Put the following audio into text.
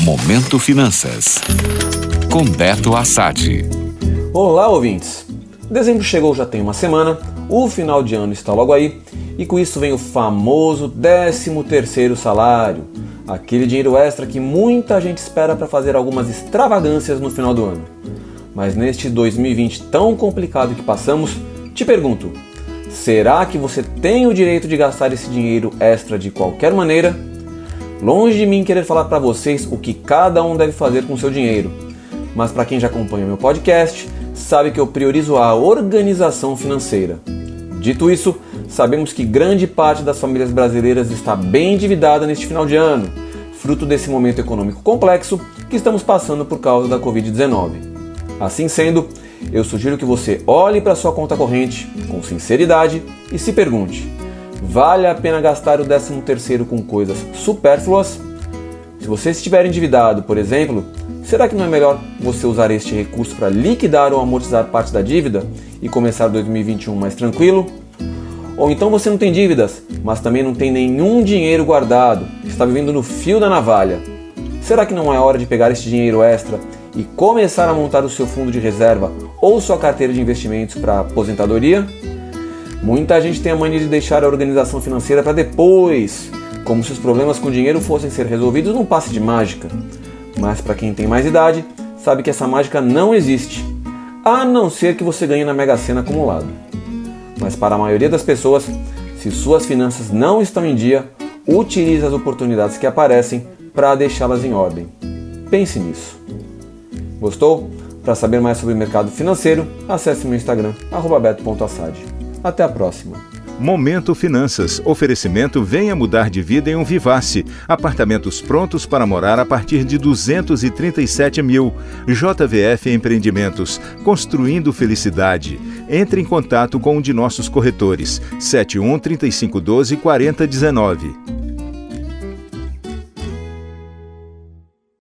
Momento Finanças. Com Beto Assad. Olá, ouvintes. Dezembro chegou já tem uma semana, o final de ano está logo aí, e com isso vem o famoso 13 terceiro salário, aquele dinheiro extra que muita gente espera para fazer algumas extravagâncias no final do ano. Mas neste 2020 tão complicado que passamos, te pergunto: será que você tem o direito de gastar esse dinheiro extra de qualquer maneira? Longe de mim querer falar para vocês o que cada um deve fazer com seu dinheiro, mas para quem já acompanha meu podcast, sabe que eu priorizo a organização financeira. Dito isso, sabemos que grande parte das famílias brasileiras está bem endividada neste final de ano, fruto desse momento econômico complexo que estamos passando por causa da Covid-19. Assim sendo, eu sugiro que você olhe para sua conta corrente com sinceridade e se pergunte: vale a pena gastar o 13º com coisas supérfluas? Se você estiver endividado, por exemplo, será que não é melhor você usar este recurso para liquidar ou amortizar parte da dívida e começar 2021 mais tranquilo? Ou então você não tem dívidas, mas também não tem nenhum dinheiro guardado, está vivendo no fio da navalha. Será que não é hora de pegar este dinheiro extra e começar a montar o seu fundo de reserva ou sua carteira de investimentos para aposentadoria? Muita gente tem a mania de deixar a organização financeira para depois, como se os problemas com dinheiro fossem ser resolvidos num passe de mágica. Mas para quem tem mais idade, sabe que essa mágica não existe, a não ser que você ganhe na Mega Sena acumulado. Mas para a maioria das pessoas, se suas finanças não estão em dia, utilize as oportunidades que aparecem para deixá-las em ordem. Pense nisso. Gostou? Para saber mais sobre o mercado financeiro, acesse meu Instagram, beto.assad. Até a próxima. Momento Finanças. Oferecimento Venha Mudar de Vida em um Vivace. Apartamentos prontos para morar a partir de 237 mil. JVF Empreendimentos. Construindo Felicidade. Entre em contato com um de nossos corretores. 71 3512 4019.